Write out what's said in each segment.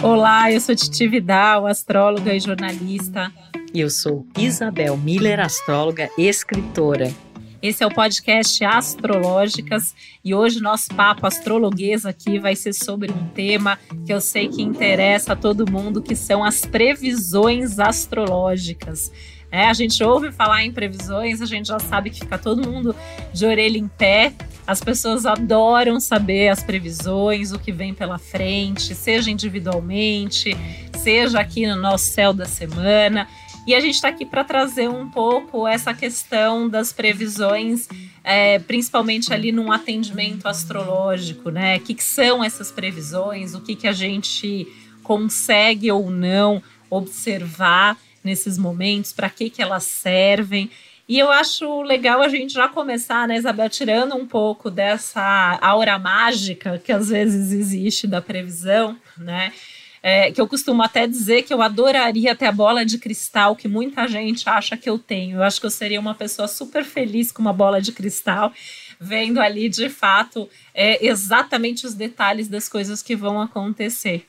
Olá, eu sou Titi Vidal, astróloga e jornalista. E eu sou Isabel Miller, astróloga e escritora. Esse é o podcast Astrológicas e hoje nosso papo astrologuês aqui vai ser sobre um tema que eu sei que interessa a todo mundo, que são as previsões astrológicas. É, a gente ouve falar em previsões, a gente já sabe que fica todo mundo de orelha em pé. As pessoas adoram saber as previsões, o que vem pela frente, seja individualmente, seja aqui no nosso céu da semana. E a gente está aqui para trazer um pouco essa questão das previsões, é, principalmente ali num atendimento astrológico, né? O que, que são essas previsões, o que, que a gente consegue ou não observar nesses momentos, para que, que elas servem. E eu acho legal a gente já começar, né, Isabel, tirando um pouco dessa aura mágica que às vezes existe da previsão, né? É, que eu costumo até dizer que eu adoraria ter a bola de cristal que muita gente acha que eu tenho. Eu acho que eu seria uma pessoa super feliz com uma bola de cristal, vendo ali de fato é, exatamente os detalhes das coisas que vão acontecer.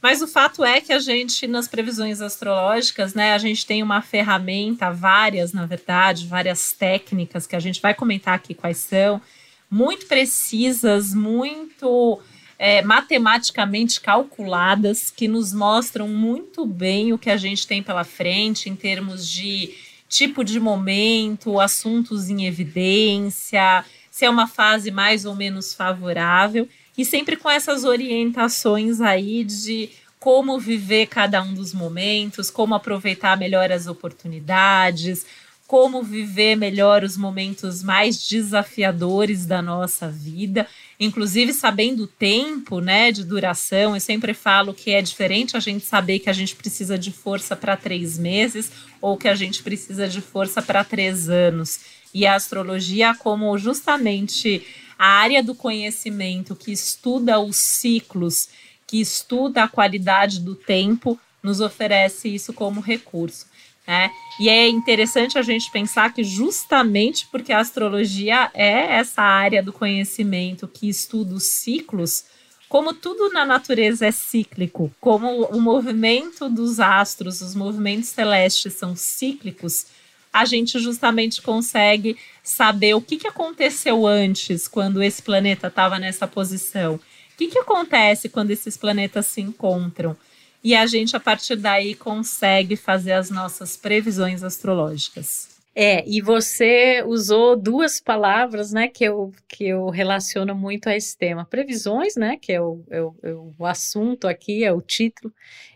Mas o fato é que a gente, nas previsões astrológicas, né, a gente tem uma ferramenta, várias, na verdade, várias técnicas que a gente vai comentar aqui quais são, muito precisas, muito é, matematicamente calculadas, que nos mostram muito bem o que a gente tem pela frente em termos de tipo de momento, assuntos em evidência, se é uma fase mais ou menos favorável e sempre com essas orientações aí de como viver cada um dos momentos, como aproveitar melhor as oportunidades, como viver melhor os momentos mais desafiadores da nossa vida, inclusive sabendo o tempo, né, de duração. Eu sempre falo que é diferente a gente saber que a gente precisa de força para três meses ou que a gente precisa de força para três anos. E a astrologia, como justamente a área do conhecimento que estuda os ciclos, que estuda a qualidade do tempo, nos oferece isso como recurso. Né? E é interessante a gente pensar que, justamente porque a astrologia é essa área do conhecimento que estuda os ciclos, como tudo na natureza é cíclico, como o movimento dos astros, os movimentos celestes são cíclicos, a gente justamente consegue saber o que, que aconteceu antes, quando esse planeta estava nessa posição. O que, que acontece quando esses planetas se encontram? E a gente, a partir daí, consegue fazer as nossas previsões astrológicas. É, e você usou duas palavras, né, que eu, que eu relaciono muito a esse tema. Previsões, né, que é o, é o, é o assunto aqui, é o título,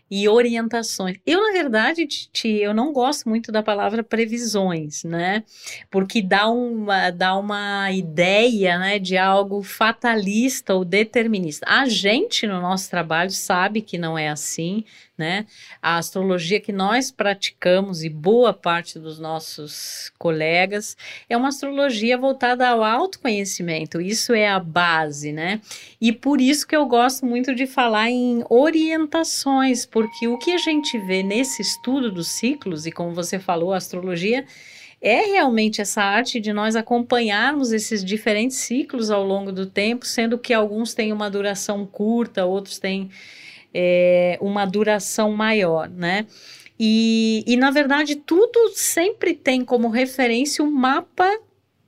e orientações. Eu, na verdade, Titi, eu não gosto muito da palavra previsões, né? Porque dá uma, dá uma ideia, né, de algo fatalista ou determinista. A gente, no nosso trabalho, sabe que não é assim, né? A astrologia que nós praticamos e boa parte dos nossos colegas é uma astrologia voltada ao autoconhecimento. Isso é a base, né? E por isso que eu gosto muito de falar em orientações, porque o que a gente vê nesse estudo dos ciclos e como você falou, a astrologia é realmente essa arte de nós acompanharmos esses diferentes ciclos ao longo do tempo, sendo que alguns têm uma duração curta, outros têm é, uma duração maior, né? E, e, na verdade, tudo sempre tem como referência um mapa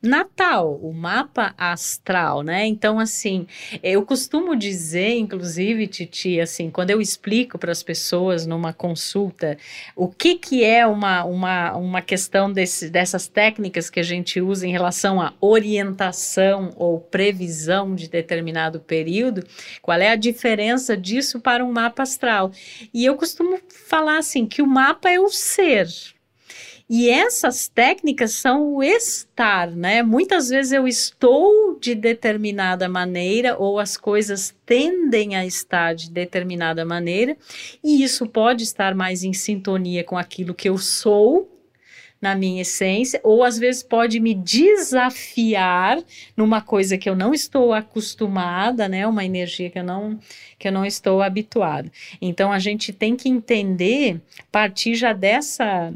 natal, o mapa astral, né? Então, assim, eu costumo dizer, inclusive, Titi, assim, quando eu explico para as pessoas numa consulta o que, que é uma, uma, uma questão desse, dessas técnicas que a gente usa em relação à orientação ou previsão de determinado período, qual é a diferença disso para um mapa astral? E eu costumo falar assim que o mapa é o ser, e essas técnicas são o estar, né? Muitas vezes eu estou de determinada maneira ou as coisas tendem a estar de determinada maneira, e isso pode estar mais em sintonia com aquilo que eu sou na minha essência, ou às vezes pode me desafiar numa coisa que eu não estou acostumada, né? Uma energia que eu não que eu não estou habituada. Então a gente tem que entender, partir já dessa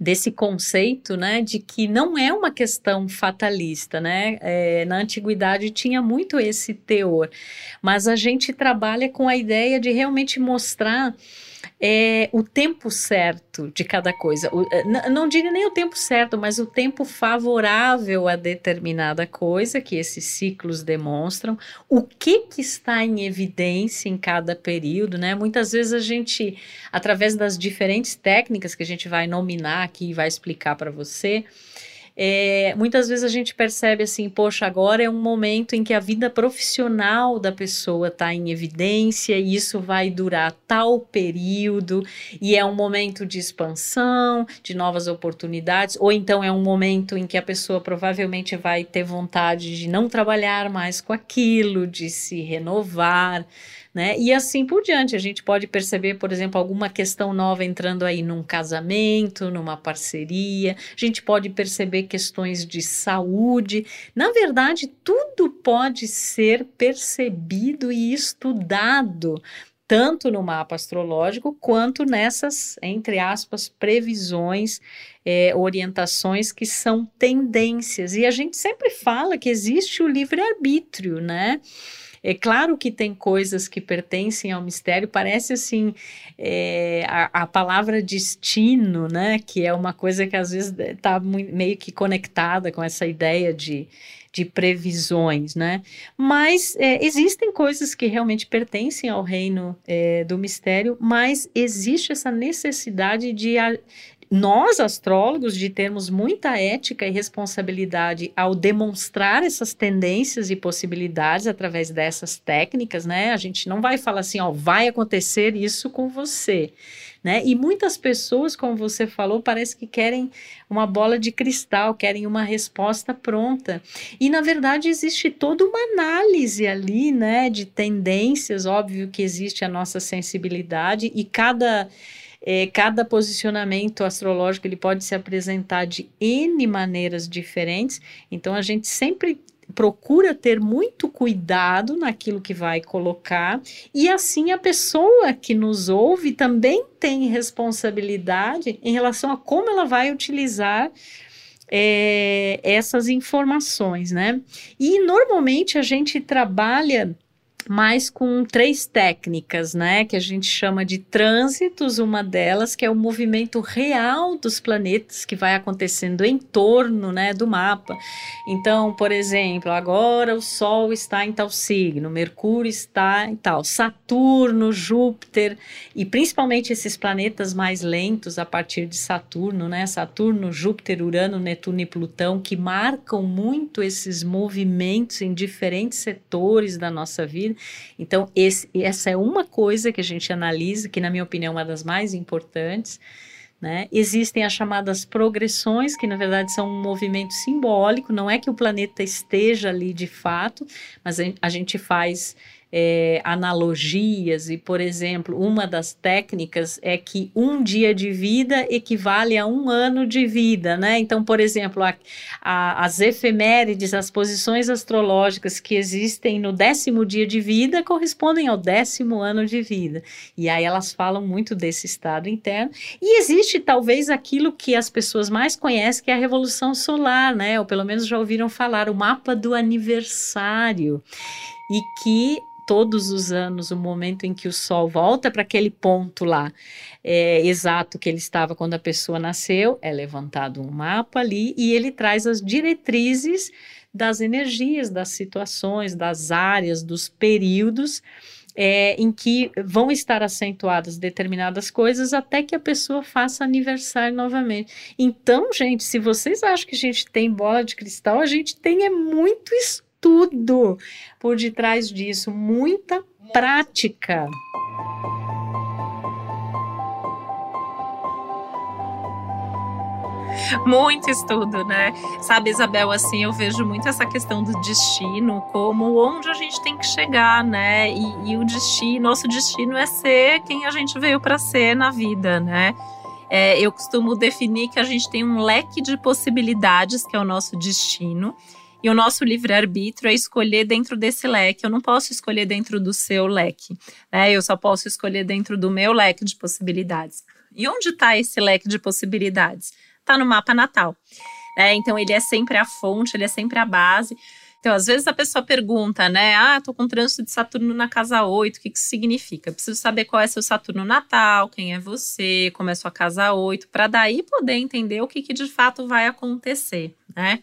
desse conceito, né, de que não é uma questão fatalista, né? É, na antiguidade tinha muito esse teor, mas a gente trabalha com a ideia de realmente mostrar é, o tempo certo de cada coisa. O, é, não digo nem o tempo certo, mas o tempo favorável a determinada coisa que esses ciclos demonstram, o que, que está em evidência em cada período, né? Muitas vezes a gente, através das diferentes técnicas que a gente vai nominar aqui e vai explicar para você, é, muitas vezes a gente percebe assim, poxa, agora é um momento em que a vida profissional da pessoa está em evidência e isso vai durar tal período e é um momento de expansão, de novas oportunidades, ou então é um momento em que a pessoa provavelmente vai ter vontade de não trabalhar mais com aquilo, de se renovar né? E assim por diante. A gente pode perceber, por exemplo, alguma questão nova entrando aí num casamento, numa parceria. A gente pode perceber questões de saúde. Na verdade, tudo pode ser percebido e estudado tanto no mapa astrológico quanto nessas, entre aspas, previsões, é, orientações que são tendências. E a gente sempre fala que existe o livre-arbítrio, né? É claro que tem coisas que pertencem ao mistério, parece assim, é, a, a, palavra destino, né? Que é uma coisa que às vezes está meio que conectada com essa ideia de, de previsões, né? Mas é, existem coisas que realmente pertencem ao reino é, do mistério, mas existe essa necessidade de, nós, astrólogos, de termos muita ética e responsabilidade ao demonstrar essas tendências e possibilidades através dessas técnicas, né? A gente não vai falar assim, ó, vai acontecer isso com você. Né? E muitas pessoas, como você falou, parece que querem uma bola de cristal, querem uma resposta pronta. E na verdade existe toda uma análise ali, né, de tendências, óbvio que existe a nossa sensibilidade e cada é, cada posicionamento astrológico ele pode se apresentar de N maneiras diferentes, então a gente sempre procura ter muito cuidado naquilo que vai colocar, e assim a pessoa que nos ouve também tem responsabilidade em relação a como ela vai utilizar é, essas informações, né? E normalmente a gente trabalha mas com três técnicas, né, que a gente chama de trânsitos, uma delas que é o movimento real dos planetas que vai acontecendo em torno, né, do mapa. Então, por exemplo, agora o Sol está em tal signo, Mercúrio está em tal, Saturno, Júpiter e principalmente esses planetas mais lentos a partir de Saturno, né, Saturno, Júpiter, Urano, Netuno e Plutão, que marcam muito esses movimentos em diferentes setores da nossa vida. Então, esse, essa é uma coisa que a gente analisa, que, na minha opinião, é uma das mais importantes. Né? Existem as chamadas progressões, que na verdade são um movimento simbólico, não é que o planeta esteja ali de fato, mas a gente faz é, analogias, e, por exemplo, uma das técnicas é que um dia de vida equivale a um ano de vida, né? Então, por exemplo, a, a, as efemérides, as posições astrológicas que existem no décimo dia de vida correspondem ao décimo ano de vida. E aí elas falam muito desse estado interno. E existe talvez aquilo que as pessoas mais conhecem, que é a Revolução Solar, né? Ou pelo menos já ouviram falar, o mapa do aniversário. E que todos os anos o momento em que o Sol volta para aquele ponto lá é, exato que ele estava quando a pessoa nasceu, é levantado um mapa ali e ele traz as diretrizes das energias, das situações, das áreas, dos períodos. É, em que vão estar acentuadas determinadas coisas até que a pessoa faça aniversário novamente. Então, gente, se vocês acham que a gente tem bola de cristal, a gente tem é muito estudo tudo por detrás disso, muita prática. Muito estudo, né? Sabe, Isabel, assim, eu vejo muito essa questão do destino como onde a gente tem que chegar, né? E, e o destino, nosso destino é ser quem a gente veio para ser na vida, né? É, eu costumo definir que a gente tem um leque de possibilidades, que é o nosso destino, e o nosso livre-arbítrio é escolher dentro desse leque. Eu não posso escolher dentro do seu leque, né? Eu só posso escolher dentro do meu leque de possibilidades. E onde está esse leque de possibilidades? está no mapa natal. É, então, ele é sempre a fonte, ele é sempre a base. Então, às vezes a pessoa pergunta, né? Ah, tô com trânsito de Saturno na casa 8, o que, que isso significa? Preciso saber qual é seu Saturno natal, quem é você, como é sua casa 8, para daí poder entender o que, que de fato vai acontecer, né?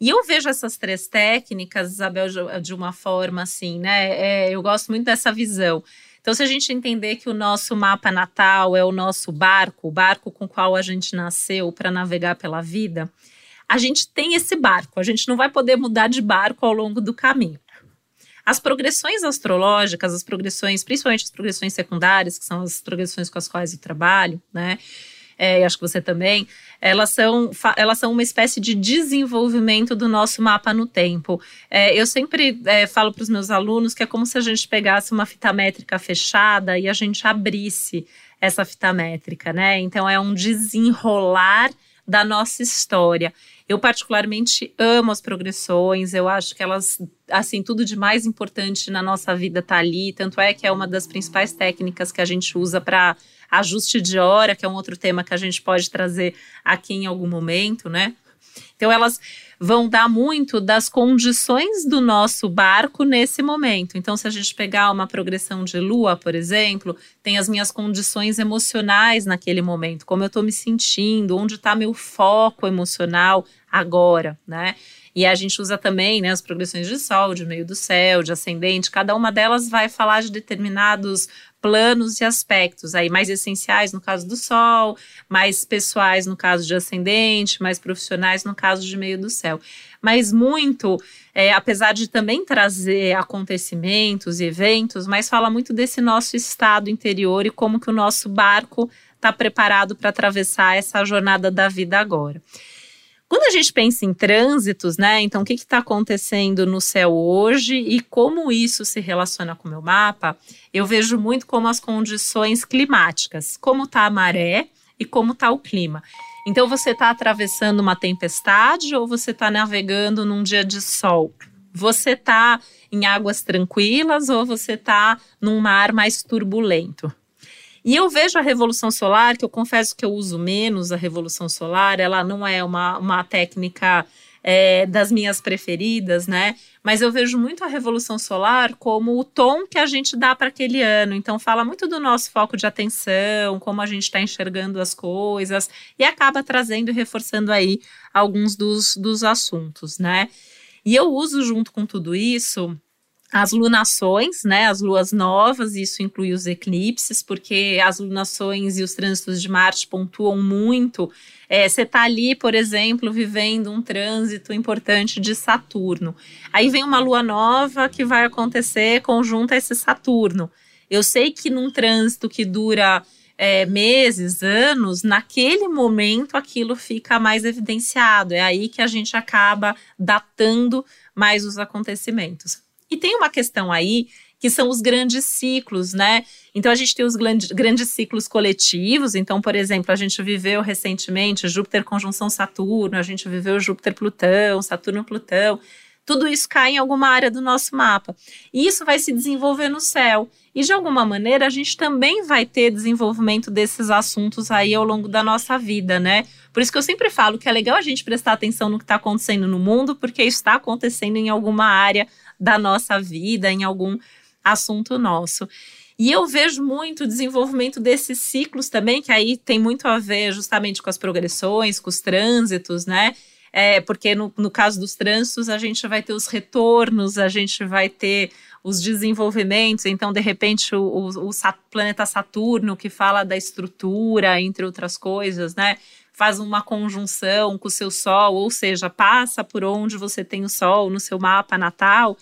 E eu vejo essas três técnicas, Isabel, de uma forma assim, né? É, eu gosto muito dessa visão. Então, se a gente entender que o nosso mapa natal é o nosso barco, o barco com o qual a gente nasceu para navegar pela vida, a gente tem esse barco, a gente não vai poder mudar de barco ao longo do caminho. As progressões astrológicas, as progressões, principalmente as progressões secundárias, que são as progressões com as quais eu trabalho, né? É, acho que você também, elas são, elas são uma espécie de desenvolvimento do nosso mapa no tempo. É, eu sempre é, falo para os meus alunos que é como se a gente pegasse uma fita métrica fechada e a gente abrisse essa fita métrica, né? Então é um desenrolar da nossa história. Eu particularmente amo as progressões, eu acho que elas, assim, tudo de mais importante na nossa vida tá ali, tanto é que é uma das principais técnicas que a gente usa para ajuste de hora, que é um outro tema que a gente pode trazer aqui em algum momento, né? Então elas vão dar muito das condições do nosso barco nesse momento. Então, se a gente pegar uma progressão de lua, por exemplo, tem as minhas condições emocionais naquele momento, como eu estou me sentindo, onde está meu foco emocional agora, né? E a gente usa também né, as progressões de sol, de meio do céu, de ascendente, cada uma delas vai falar de determinados planos e aspectos aí mais essenciais no caso do Sol, mais pessoais no caso de ascendente, mais profissionais no caso de meio do céu. Mas muito, é, apesar de também trazer acontecimentos e eventos, mas fala muito desse nosso estado interior e como que o nosso barco está preparado para atravessar essa jornada da vida agora. Quando a gente pensa em trânsitos, né? Então, o que está acontecendo no céu hoje e como isso se relaciona com o meu mapa, eu vejo muito como as condições climáticas, como está a maré e como está o clima. Então, você está atravessando uma tempestade ou você está navegando num dia de sol? Você está em águas tranquilas ou você está num mar mais turbulento? E eu vejo a Revolução Solar, que eu confesso que eu uso menos a Revolução Solar, ela não é uma, uma técnica é, das minhas preferidas, né? Mas eu vejo muito a Revolução Solar como o tom que a gente dá para aquele ano. Então, fala muito do nosso foco de atenção, como a gente está enxergando as coisas, e acaba trazendo e reforçando aí alguns dos, dos assuntos, né? E eu uso junto com tudo isso as lunações, né, as luas novas, isso inclui os eclipses, porque as lunações e os trânsitos de Marte pontuam muito. É, você está ali, por exemplo, vivendo um trânsito importante de Saturno. Aí vem uma lua nova que vai acontecer conjunto a esse Saturno. Eu sei que num trânsito que dura é, meses, anos, naquele momento aquilo fica mais evidenciado. É aí que a gente acaba datando mais os acontecimentos. E tem uma questão aí que são os grandes ciclos, né? Então a gente tem os grandes, ciclos coletivos. Então, por exemplo, a gente viveu recentemente Júpiter conjunção Saturno, a gente viveu Júpiter Plutão, Saturno Plutão. Tudo isso cai em alguma área do nosso mapa. E isso vai se desenvolver no céu. E de alguma maneira a gente também vai ter desenvolvimento desses assuntos aí ao longo da nossa vida, né? Por isso que eu sempre falo que é legal a gente prestar atenção no que está acontecendo no mundo, porque isso está acontecendo em alguma área da nossa vida, em algum assunto nosso. E eu vejo muito o desenvolvimento desses ciclos também, que aí tem muito a ver justamente com as progressões, com os trânsitos, né? É, porque no, no caso dos trânsitos, a gente vai ter os retornos, a gente vai ter os desenvolvimentos. Então, de repente, o, o, o planeta Saturno, que fala da estrutura, entre outras coisas, né? Faz uma conjunção com o seu Sol, ou seja, passa por onde você tem o Sol no seu mapa natal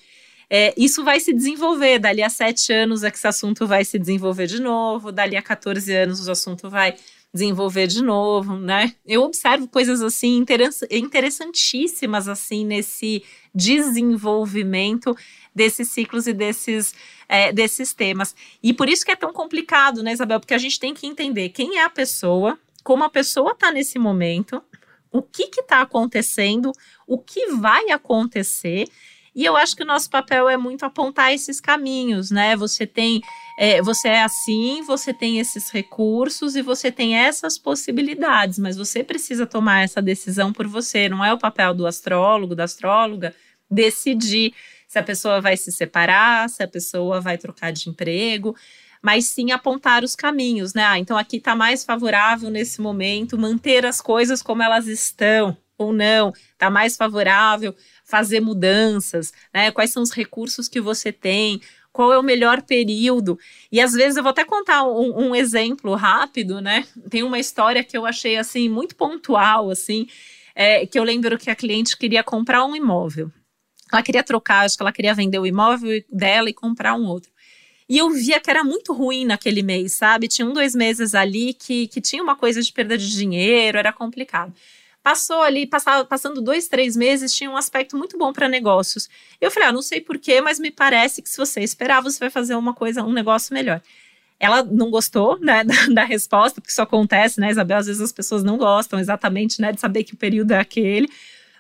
é, isso vai se desenvolver. Dali a sete anos é que esse assunto vai se desenvolver de novo, dali a 14 anos o assunto vai desenvolver de novo, né? Eu observo coisas assim interessantíssimas assim nesse desenvolvimento desses ciclos e desses, é, desses temas. E por isso que é tão complicado, né, Isabel? Porque a gente tem que entender quem é a pessoa, como a pessoa está nesse momento, o que está acontecendo, o que vai acontecer e eu acho que o nosso papel é muito apontar esses caminhos, né? Você tem é, você é assim, você tem esses recursos e você tem essas possibilidades, mas você precisa tomar essa decisão por você. Não é o papel do astrólogo, da astróloga, decidir se a pessoa vai se separar, se a pessoa vai trocar de emprego, mas sim apontar os caminhos, né? Ah, então aqui está mais favorável nesse momento manter as coisas como elas estão ou não, está mais favorável fazer mudanças, né? Quais são os recursos que você tem, qual é o melhor período. E às vezes eu vou até contar um, um, exemplo rápido, né? Tem uma história que eu achei assim muito pontual, assim, é, que eu lembro que a cliente queria comprar um imóvel. Ela queria trocar, acho que ela queria vender o imóvel dela e comprar um outro. E eu via que era muito ruim naquele mês, sabe? Tinha um, dois meses ali que, que tinha uma coisa de perda de dinheiro, era complicado. Passou ali, passava, passando dois, três meses, tinha um aspecto muito bom para negócios. Eu falei, ah, não sei porquê, mas me parece que se você esperar, você vai fazer uma coisa, um negócio melhor. Ela não gostou né, da, da, resposta, porque isso acontece, né, Isabel? Às vezes as pessoas não gostam exatamente né, de saber que o período é aquele,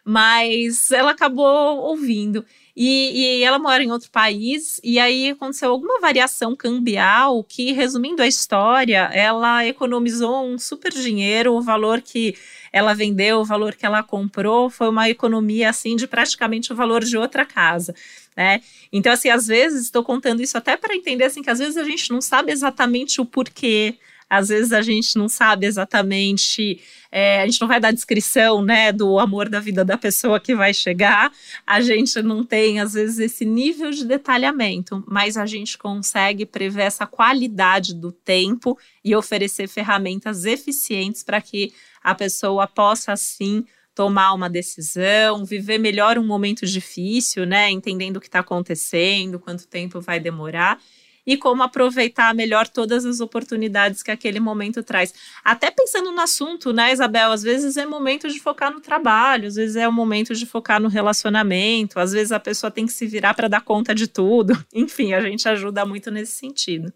mas ela acabou ouvindo. E, e, ela mora em outro país, e aí aconteceu alguma variação cambial que, resumindo a história, ela economizou um super dinheiro, o valor que ela vendeu, o valor que ela comprou, foi uma economia assim de praticamente o valor de outra casa. Né? Então, assim, às vezes estou contando isso até para entender assim, que às vezes a gente não sabe exatamente o porquê, às vezes a gente não sabe exatamente, é, a gente não vai dar descrição, né, do amor da vida da pessoa que vai chegar, a gente não tem, às vezes, esse nível de detalhamento, mas a gente consegue prever essa qualidade do tempo e oferecer ferramentas eficientes para que a pessoa possa, assim, tomar uma decisão, viver melhor um momento difícil, né? Entendendo o que está acontecendo, quanto tempo vai demorar e como aproveitar melhor todas as oportunidades que aquele momento traz. Até pensando no assunto, né, Isabel? Às vezes é momento de focar no trabalho, às vezes é o momento de focar no relacionamento, às vezes a pessoa tem que se virar para dar conta de tudo. Enfim, a gente ajuda muito nesse sentido.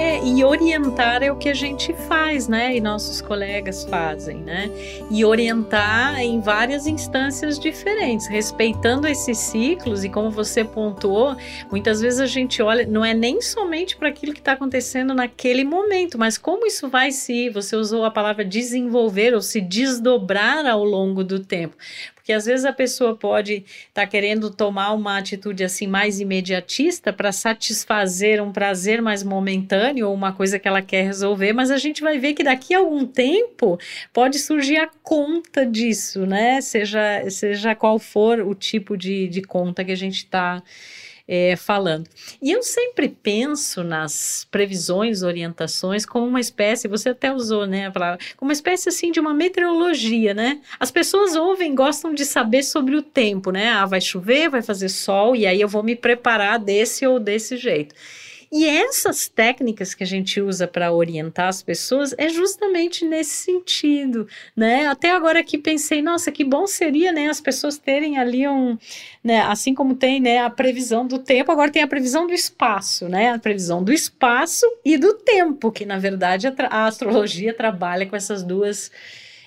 É, e orientar é o que a gente faz, né? E nossos colegas fazem, né? E orientar em várias instâncias diferentes, respeitando esses ciclos. E como você pontuou, muitas vezes a gente olha, não é nem somente para aquilo que está acontecendo naquele momento, mas como isso vai se, você usou a palavra desenvolver ou se desdobrar ao longo do tempo. Porque às vezes a pessoa pode estar tá querendo tomar uma atitude assim mais imediatista para satisfazer um prazer mais momentâneo ou uma coisa que ela quer resolver, mas a gente vai ver que daqui a algum tempo pode surgir a conta disso, né? Seja, seja qual for o tipo de, de conta que a gente está é, falando. E eu sempre penso nas previsões, orientações, como uma espécie, você até usou, né, a palavra, como uma espécie assim de uma meteorologia, né? As pessoas ouvem, gostam de saber sobre o tempo, né? Ah, vai chover, vai fazer sol, e aí eu vou me preparar desse ou desse jeito. E essas técnicas que a gente usa para orientar as pessoas é justamente nesse sentido, né? Até agora aqui pensei, nossa, que bom seria, né, as pessoas terem ali um, né, assim como tem, né, a previsão do tempo, agora tem a previsão do espaço, né? A previsão do espaço e do tempo, que na verdade a, a astrologia trabalha com essas duas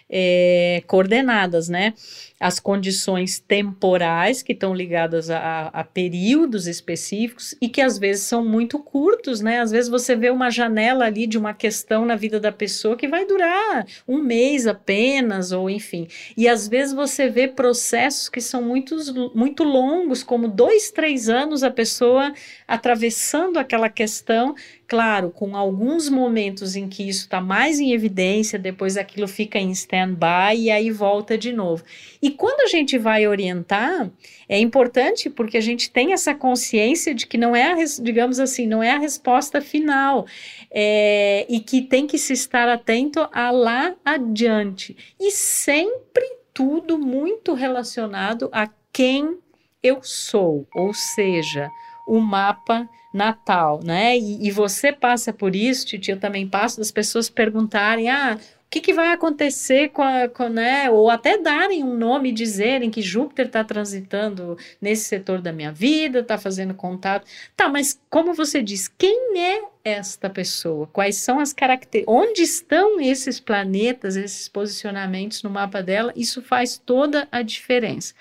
é, coordenadas, né? As condições temporais que estão ligadas a, a, períodos específicos e que às vezes são muito curtos, né? Às vezes você vê uma janela ali de uma questão na vida da pessoa que vai durar um mês apenas, ou enfim. E às vezes você vê processos que são muito, muito longos, como dois, três anos a pessoa atravessando aquela questão claro, com alguns momentos em que isso está mais em evidência, depois aquilo fica em stand-by e aí volta de novo. E quando a gente vai orientar, é importante porque a gente tem essa consciência de que não é, a, digamos assim, não é a resposta final é, e que tem que se estar atento a lá adiante. E sempre tudo muito relacionado a quem eu sou, ou seja, o mapa natal, né? E, e, você passa por isso, Titi, eu também passo das pessoas perguntarem: ah, que, que vai acontecer com a, com, né, ou até darem um nome e dizerem que Júpiter está transitando nesse setor da minha vida, está fazendo contato. Tá, mas como você diz, quem é esta pessoa? Quais são as características? Onde estão esses planetas, esses posicionamentos no mapa dela? Isso faz toda a diferença.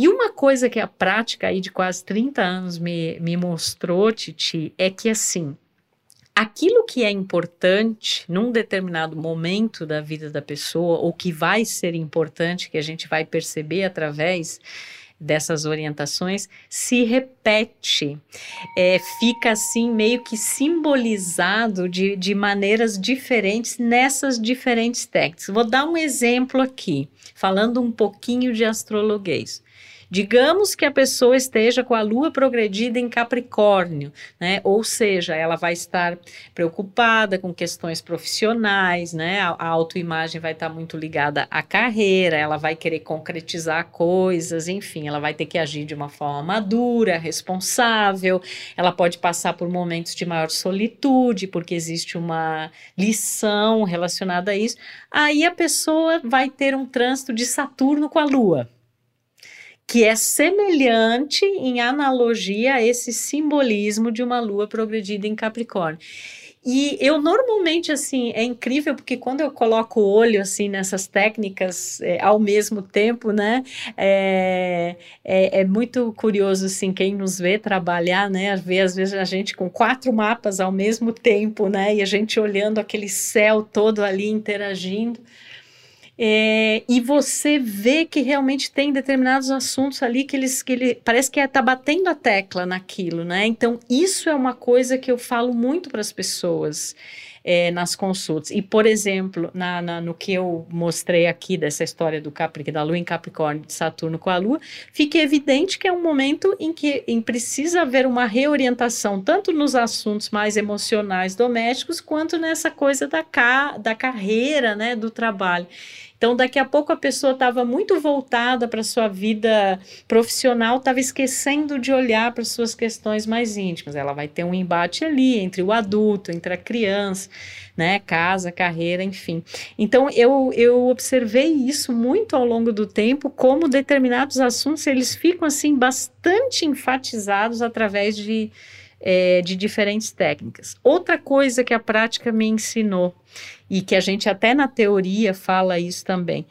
E uma coisa que a prática aí de quase 30 anos me, me mostrou, Titi, é que assim, aquilo que é importante num determinado momento da vida da pessoa, ou que vai ser importante, que a gente vai perceber através dessas orientações se repete, é, fica assim meio que simbolizado de, de maneiras diferentes nessas diferentes técnicas. Vou dar um exemplo aqui, falando um pouquinho de astrologuês. Digamos que a pessoa esteja com a lua progredida em Capricórnio, né? Ou seja, ela vai estar preocupada com questões profissionais, né? A, a autoimagem vai estar muito ligada à carreira, ela vai querer concretizar coisas, enfim, ela vai ter que agir de uma forma madura, responsável, ela pode passar por momentos de maior solitude, porque existe uma lição relacionada a isso. Aí a pessoa vai ter um trânsito de Saturno com a lua que é semelhante em analogia a esse simbolismo de uma lua progredida em Capricórnio. E eu normalmente, assim, é incrível porque quando eu coloco o olho, assim, nessas técnicas é, ao mesmo tempo, né, é, é, é, muito curioso, assim, quem nos vê trabalhar, né, vê às vezes a gente com quatro mapas ao mesmo tempo, né, e a gente olhando aquele céu todo ali interagindo. É, e você vê que realmente tem determinados assuntos ali que eles que ele parece que está é, batendo a tecla naquilo, né? Então isso é uma coisa que eu falo muito para as pessoas. É, nas consultas. E, por exemplo, na, na, no que eu mostrei aqui dessa história do Capri, da Lua em Capricórnio, de Saturno com a Lua, fica evidente que é um momento em que em precisa haver uma reorientação, tanto nos assuntos mais emocionais domésticos, quanto nessa coisa da, ca, da carreira, né, do trabalho. Então, daqui a pouco a pessoa estava muito voltada para sua vida profissional, estava esquecendo de olhar para suas questões mais íntimas. Ela vai ter um embate ali entre o adulto, entre a criança, né, casa, carreira, enfim. Então, eu, eu observei isso muito ao longo do tempo, como determinados assuntos eles ficam assim bastante enfatizados através de é, de diferentes técnicas. Outra coisa que a prática me ensinou, e que a gente até na teoria fala isso também,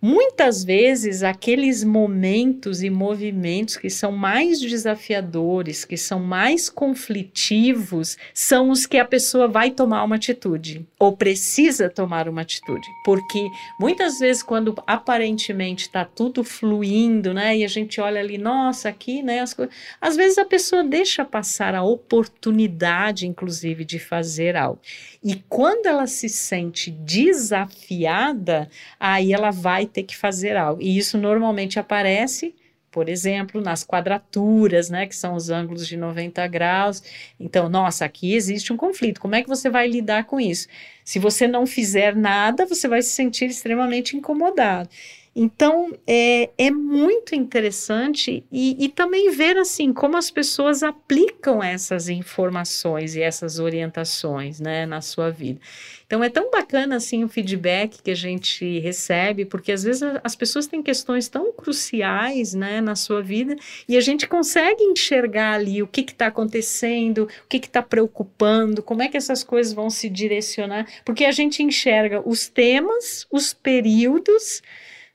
Muitas vezes, aqueles momentos e movimentos que são mais desafiadores, que são mais conflitivos, são os que a pessoa vai tomar uma atitude ou precisa tomar uma atitude. Porque muitas vezes, quando aparentemente está tudo fluindo, né, e a gente olha ali, nossa, aqui, né, as coisas. Às vezes a pessoa deixa passar a oportunidade, inclusive, de fazer algo. E quando ela se sente desafiada, aí ela vai ter que fazer algo. E isso normalmente aparece, por exemplo, nas quadraturas, né, que são os ângulos de 90 graus. Então, nossa, aqui existe um conflito. Como é que você vai lidar com isso? Se você não fizer nada, você vai se sentir extremamente incomodado. Então, é, é muito interessante e, e também ver, assim, como as pessoas aplicam essas informações e essas orientações, né, na sua vida. Então, é tão bacana, assim, o feedback que a gente recebe, porque às vezes as pessoas têm questões tão cruciais, né, na sua vida e a gente consegue enxergar ali o que está acontecendo, o que está preocupando, como é que essas coisas vão se direcionar, porque a gente enxerga os temas, os períodos,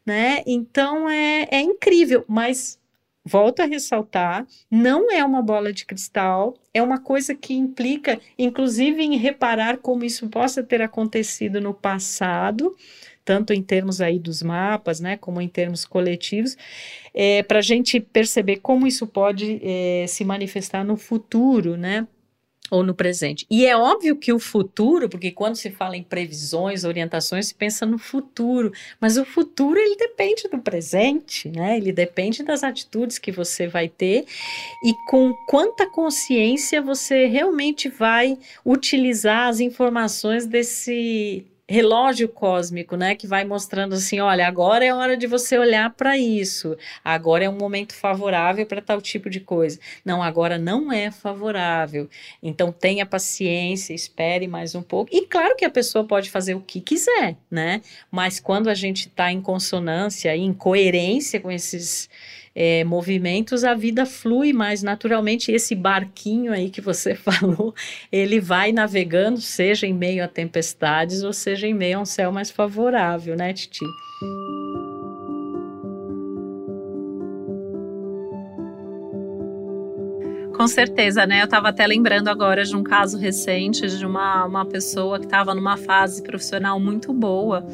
né? Então é, é incrível, mas volto a ressaltar, não é uma bola de cristal, é uma coisa que implica, inclusive, em reparar como isso possa ter acontecido no passado, tanto em termos aí dos mapas, né, como em termos coletivos, é, para a gente perceber como isso pode é, se manifestar no futuro, né? Ou no presente. E é óbvio que o futuro, porque quando se fala em previsões, orientações, se pensa no futuro, mas o futuro ele depende do presente, né? Ele depende das atitudes que você vai ter e com quanta consciência você realmente vai utilizar as informações desse relógio cósmico, né, que vai mostrando assim, olha, agora é hora de você olhar para isso. Agora é um momento favorável para tal tipo de coisa. Não, agora não é favorável. Então tenha paciência, espere mais um pouco. E claro que a pessoa pode fazer o que quiser, né? Mas quando a gente está em consonância, em coerência com esses é, movimentos, a vida flui mais naturalmente. Esse barquinho aí que você falou, ele vai navegando, seja em meio a tempestades ou seja em meio a um céu mais favorável, né, Titi? Com certeza, né? Eu estava até lembrando agora de um caso recente de uma, uma pessoa que estava numa fase profissional muito boa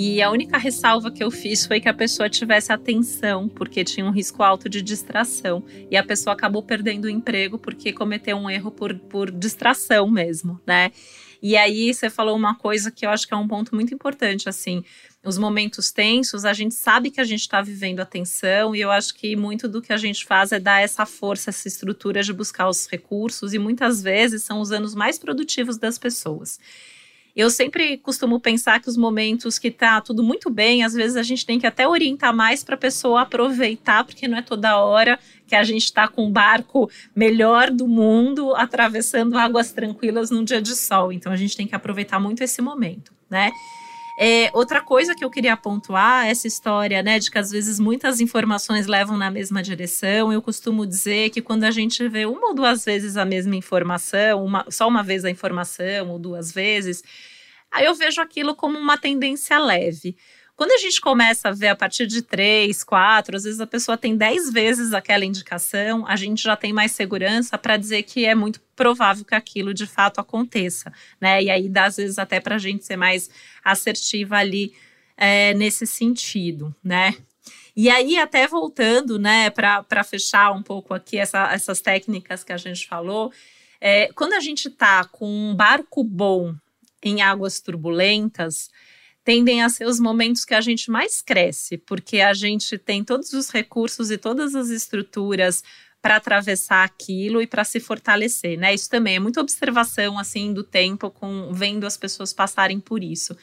e a única ressalva que eu fiz foi que a pessoa tivesse atenção, porque tinha um risco alto de distração. E a pessoa acabou perdendo o emprego porque cometeu um erro por, por distração mesmo, né? E aí você falou uma coisa que eu acho que é um ponto muito importante, assim, os momentos tensos, a gente sabe que a gente está vivendo a tensão e eu acho que muito do que a gente faz é dar essa força, essa estrutura de buscar os recursos e muitas vezes são os anos mais produtivos das pessoas. Eu sempre costumo pensar que os momentos que tá tudo muito bem, às vezes a gente tem que até orientar mais para a pessoa aproveitar, porque não é toda hora que a gente está com o barco melhor do mundo atravessando águas tranquilas num dia de sol. Então a gente tem que aproveitar muito esse momento, né? É, outra coisa que eu queria pontuar, essa história, né, de que às vezes muitas informações levam na mesma direção. Eu costumo dizer que quando a gente vê uma ou duas vezes a mesma informação, uma, só uma vez a informação ou duas vezes, aí eu vejo aquilo como uma tendência leve. Quando a gente começa a ver a partir de três, quatro, às vezes a pessoa tem dez vezes aquela indicação, a gente já tem mais segurança para dizer que é muito provável que aquilo de fato aconteça, né? E aí dá às vezes até para a gente ser mais assertiva ali é, nesse sentido, né? E aí, até voltando, né, para fechar um pouco aqui essa, essas técnicas que a gente falou, é, quando a gente está com um barco bom em águas turbulentas, tendem a ser os momentos que a gente mais cresce, porque a gente tem todos os recursos e todas as estruturas para atravessar aquilo e para se fortalecer, né? Isso também é muita observação assim do tempo com vendo as pessoas passarem por isso.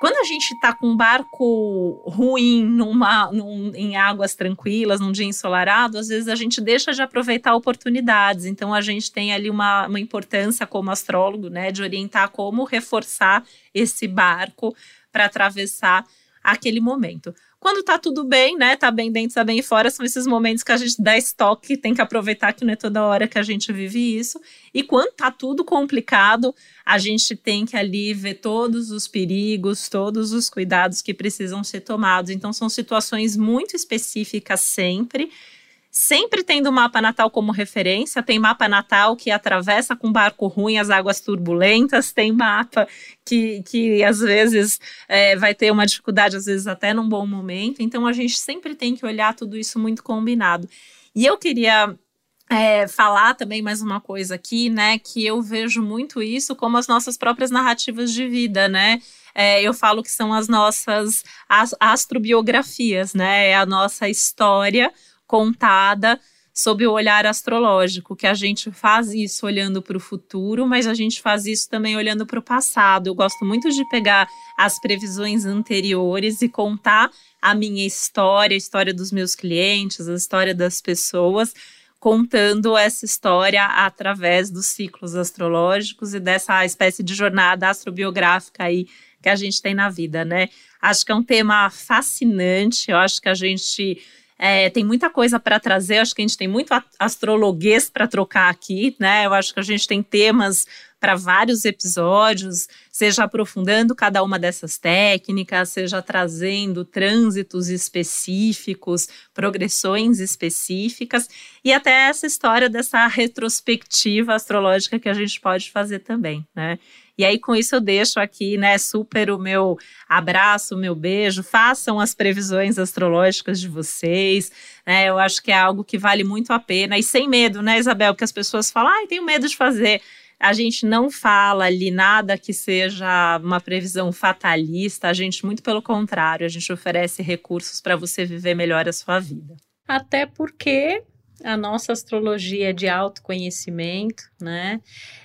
Quando a gente está com um barco ruim numa, num, em águas tranquilas, num dia ensolarado, às vezes a gente deixa de aproveitar oportunidades. Então a gente tem ali uma, uma importância como astrólogo, né, de orientar como reforçar esse barco para atravessar aquele momento. Quando tá tudo bem, né? Tá bem dentro, tá bem fora, são esses momentos que a gente dá estoque, tem que aproveitar que não é toda hora que a gente vive isso. E quando tá tudo complicado, a gente tem que ali ver todos os perigos, todos os cuidados que precisam ser tomados. Então, são situações muito específicas sempre sempre tendo o mapa natal como referência. Tem mapa natal que atravessa com barco ruim as águas turbulentas, tem mapa que, que às vezes é, vai ter uma dificuldade, às vezes até num bom momento. Então a gente sempre tem que olhar tudo isso muito combinado. E eu queria é, falar também mais uma coisa aqui, né? Que eu vejo muito isso como as nossas próprias narrativas de vida, né? É, eu falo que são as nossas astrobiografias, né? É a nossa história contada sob o olhar astrológico, que a gente faz isso olhando para o futuro, mas a gente faz isso também olhando para o passado. Eu gosto muito de pegar as previsões anteriores e contar a minha história, a história dos meus clientes, a história das pessoas, contando essa história através dos ciclos astrológicos e dessa espécie de jornada astrobiográfica aí que a gente tem na vida, né? Acho que é um tema fascinante, eu acho que a gente é, tem muita coisa para trazer, acho que a gente tem muito astrologuês para trocar aqui, né? Eu acho que a gente tem temas para vários episódios, seja aprofundando cada uma dessas técnicas, seja trazendo trânsitos específicos, progressões específicas e até essa história dessa retrospectiva astrológica que a gente pode fazer também, né? E aí, com isso, eu deixo aqui, né, super o meu abraço, o meu beijo. Façam as previsões astrológicas de vocês. Né? Eu acho que é algo que vale muito a pena. E sem medo, né, Isabel? Porque as pessoas falam, ai, tenho medo de fazer. A gente não fala ali nada que seja uma previsão fatalista, a gente, muito pelo contrário, a gente oferece recursos para você viver melhor a sua vida. Até porque a nossa astrologia é de autoconhecimento, né?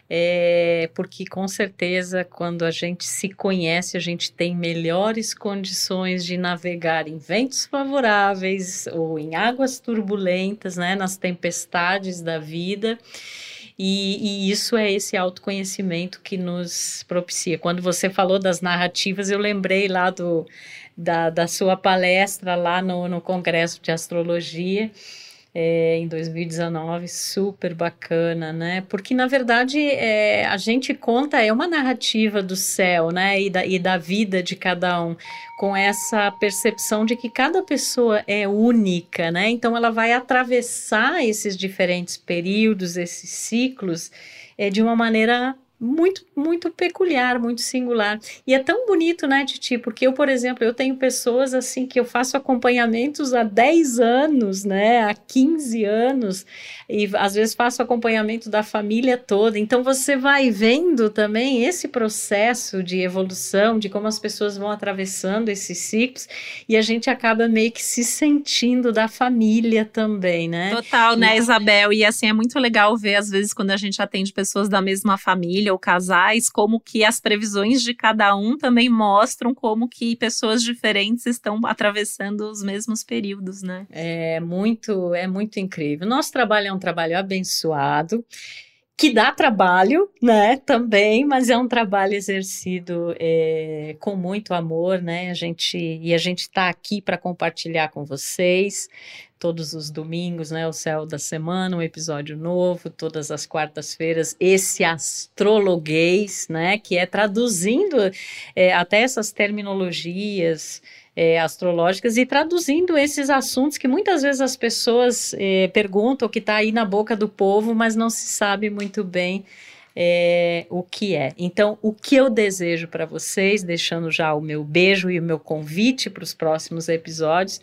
É, porque com certeza quando a gente se conhece, a gente tem melhores condições de navegar em ventos favoráveis ou em águas turbulentas, né? Nas tempestades da vida. E, e, isso é esse autoconhecimento que nos propicia. Quando você falou das narrativas, eu lembrei lá do, da, da sua palestra lá no, no Congresso de Astrologia. É, em 2019, super bacana, né? Porque na verdade é, a gente conta é uma narrativa do céu, né? E da, e da vida de cada um, com essa percepção de que cada pessoa é única, né? Então ela vai atravessar esses diferentes períodos, esses ciclos, é, de uma maneira muito, muito peculiar, muito singular. E é tão bonito, né, Titi? Porque eu, por exemplo, eu tenho pessoas assim que eu faço acompanhamentos há 10 anos, né, há 15 anos, e às vezes faço acompanhamento da família toda. Então você vai vendo também esse processo de evolução, de como as pessoas vão atravessando esses ciclos, e a gente acaba meio que se sentindo da família também, né? Total, né, Isabel? E assim é muito legal ver às vezes quando a gente atende pessoas da mesma família família ou casais, como que as previsões de cada um também mostram como que pessoas diferentes estão atravessando os mesmos períodos, né? É muito, é muito incrível. Nosso trabalho é um trabalho abençoado que dá trabalho, né, também, mas é um trabalho exercido é, com muito amor, né, a gente, e a gente está aqui para compartilhar com vocês, todos os domingos, né, o Céu da Semana, um episódio novo, todas as quartas-feiras, esse astrologuês, né, que é traduzindo é, até essas terminologias, é, astrológicas e traduzindo esses assuntos que muitas vezes as pessoas é, perguntam, que está aí na boca do povo, mas não se sabe muito bem é, o que é. Então, o que eu desejo para vocês, deixando já o meu beijo e o meu convite para os próximos episódios,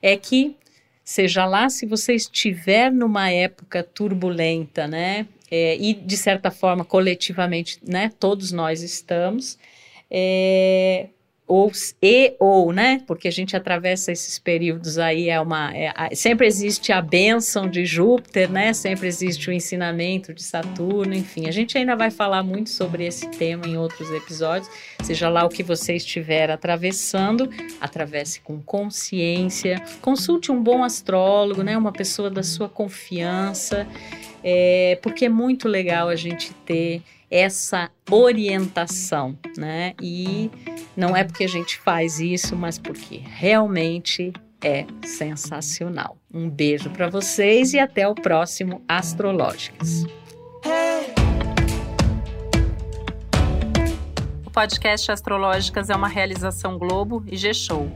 é que seja lá se você estiver numa época turbulenta, né? É, e de certa forma coletivamente, né? Todos nós estamos. É, ou e ou, né? Porque a gente atravessa esses períodos aí é uma é, sempre existe a bênção de Júpiter, né? Sempre existe o ensinamento de Saturno, enfim. A gente ainda vai falar muito sobre esse tema em outros episódios. Seja lá o que você estiver atravessando, atravesse com consciência. Consulte um bom astrólogo, né? Uma pessoa da sua confiança, é, porque é muito legal a gente ter essa orientação, né? E não é porque a gente faz isso, mas porque realmente é sensacional. Um beijo para vocês e até o próximo Astrológicas. O podcast Astrológicas é uma realização Globo e G-Show.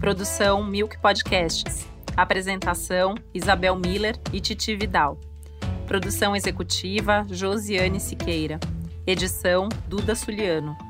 Produção Milk Podcasts. Apresentação Isabel Miller e Titi Vidal. Produção executiva Josiane Siqueira. Edição Duda Suliano.